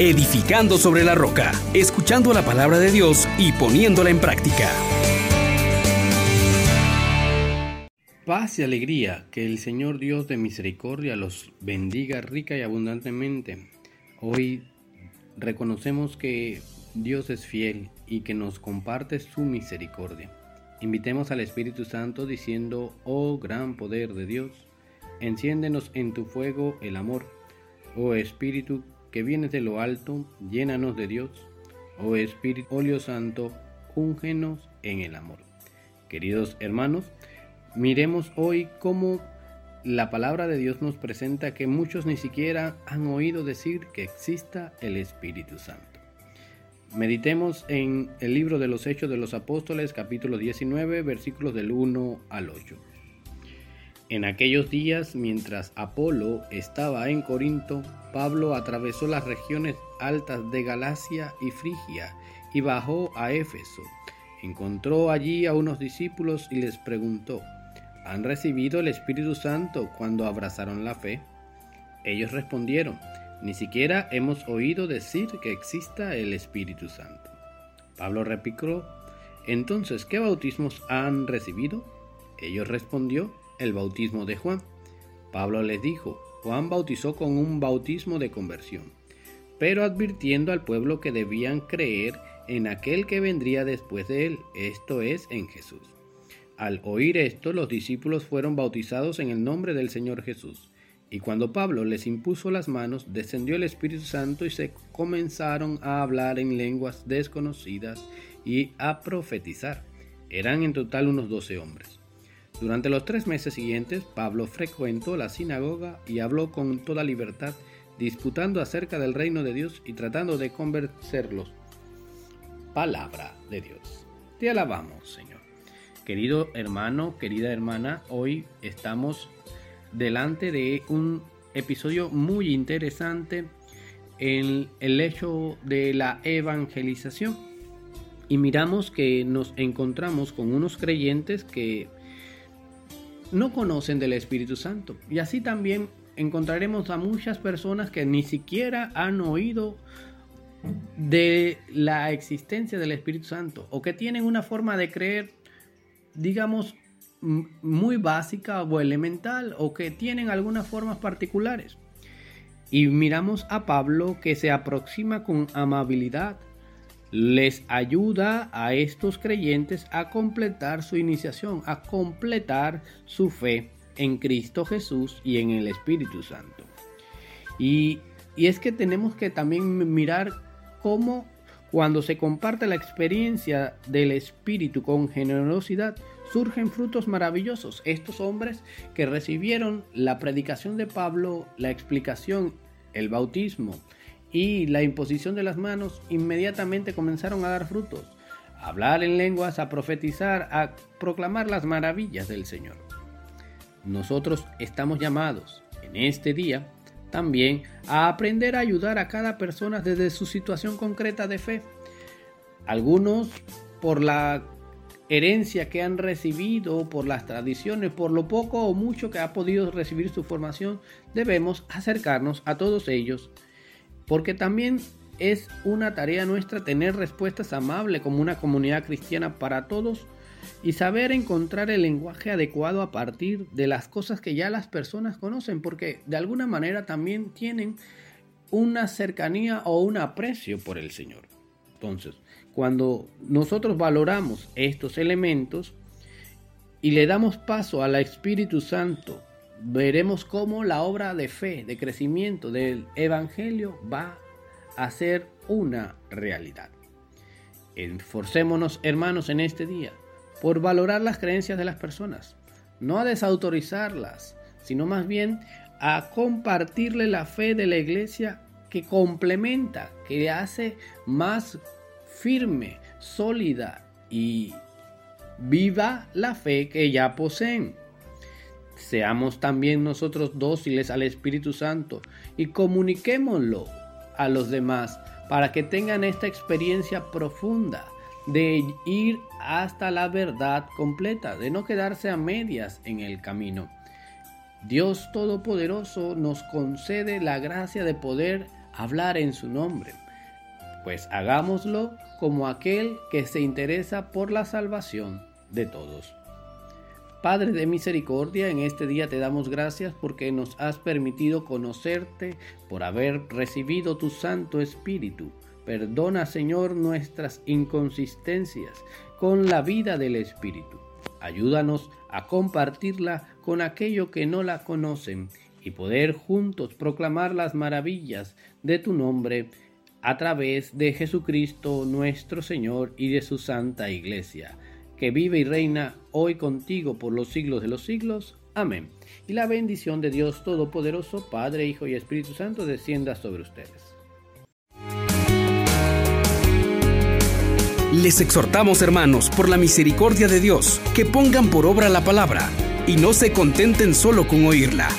edificando sobre la roca, escuchando la palabra de Dios y poniéndola en práctica. Paz y alegría, que el Señor Dios de misericordia los bendiga rica y abundantemente. Hoy reconocemos que Dios es fiel y que nos comparte su misericordia. Invitemos al Espíritu Santo diciendo, oh gran poder de Dios, enciéndenos en tu fuego el amor. Oh Espíritu que vienes de lo alto, llénanos de Dios. Oh Espíritu, santo, úngenos en el amor. Queridos hermanos, miremos hoy cómo la palabra de Dios nos presenta que muchos ni siquiera han oído decir que exista el Espíritu Santo. Meditemos en el libro de los Hechos de los Apóstoles, capítulo 19, versículos del 1 al 8. En aquellos días, mientras Apolo estaba en Corinto, Pablo atravesó las regiones altas de Galacia y Frigia y bajó a Éfeso. Encontró allí a unos discípulos y les preguntó, ¿han recibido el Espíritu Santo cuando abrazaron la fe? Ellos respondieron, ni siquiera hemos oído decir que exista el Espíritu Santo. Pablo replicó, entonces, ¿qué bautismos han recibido? Ellos respondió, el bautismo de Juan. Pablo les dijo, Juan bautizó con un bautismo de conversión, pero advirtiendo al pueblo que debían creer en aquel que vendría después de él, esto es, en Jesús. Al oír esto, los discípulos fueron bautizados en el nombre del Señor Jesús. Y cuando Pablo les impuso las manos, descendió el Espíritu Santo y se comenzaron a hablar en lenguas desconocidas y a profetizar. Eran en total unos doce hombres. Durante los tres meses siguientes, Pablo frecuentó la sinagoga y habló con toda libertad, disputando acerca del reino de Dios y tratando de convencerlos. Palabra de Dios. Te alabamos, Señor. Querido hermano, querida hermana, hoy estamos delante de un episodio muy interesante en el hecho de la evangelización. Y miramos que nos encontramos con unos creyentes que no conocen del Espíritu Santo. Y así también encontraremos a muchas personas que ni siquiera han oído de la existencia del Espíritu Santo o que tienen una forma de creer, digamos, muy básica o elemental o que tienen algunas formas particulares. Y miramos a Pablo que se aproxima con amabilidad, les ayuda a estos creyentes a completar su iniciación, a completar su fe en Cristo Jesús y en el Espíritu Santo. Y, es que tenemos que también mirar cómo cuando se comparte la experiencia del Espíritu con generosidad, surgen frutos maravillosos. Estos hombres que recibieron la predicación de Pablo, la explicación, el bautismo y la imposición de las manos, inmediatamente comenzaron a dar frutos, a hablar en lenguas, a profetizar, a proclamar las maravillas del Señor. Nosotros estamos llamados en este día también a aprender a ayudar a cada persona desde su situación concreta de fe. Algunos por la herencia que han recibido, por las tradiciones, por lo poco o mucho que ha podido recibir su formación, debemos acercarnos a todos ellos, porque también es una tarea nuestra tener respuestas amables como una comunidad cristiana para todos y saber encontrar el lenguaje adecuado a partir de las cosas que ya las personas conocen, porque de alguna manera también tienen una cercanía o un aprecio por el Señor. Entonces, cuando nosotros valoramos estos elementos y le damos paso al Espíritu Santo, veremos cómo la obra de fe, de crecimiento del Evangelio va a ser una realidad. Esforcémonos, hermanos, en este día por valorar las creencias de las personas, no a desautorizarlas, sino más bien a compartirle la fe de la iglesia que complementa, que hace más firme, sólida y viva la fe que ya poseen. Seamos también nosotros dóciles al Espíritu Santo y comuniquémoslo a los demás para que tengan esta experiencia profunda de ir hasta la verdad completa, de no quedarse a medias en el camino. Dios Todopoderoso nos concede la gracia de poder hablar en su nombre. Pues hagámoslo como aquel que se interesa por la salvación de todos. Padre de misericordia, en este día te damos gracias porque nos has permitido conocerte, por haber recibido tu Santo Espíritu. Perdona, Señor, nuestras inconsistencias con la vida del Espíritu. Ayúdanos a compartirla con aquellos que no la conocen y poder juntos proclamar las maravillas de tu nombre a través de Jesucristo nuestro Señor y de su Santa Iglesia que vive y reina hoy contigo por los siglos de los siglos. Amén. Y la bendición de Dios Todopoderoso, Padre, Hijo y Espíritu Santo, descienda sobre ustedes. Les exhortamos, hermanos, por la misericordia de Dios, que pongan por obra la palabra y no se contenten solo con oírla.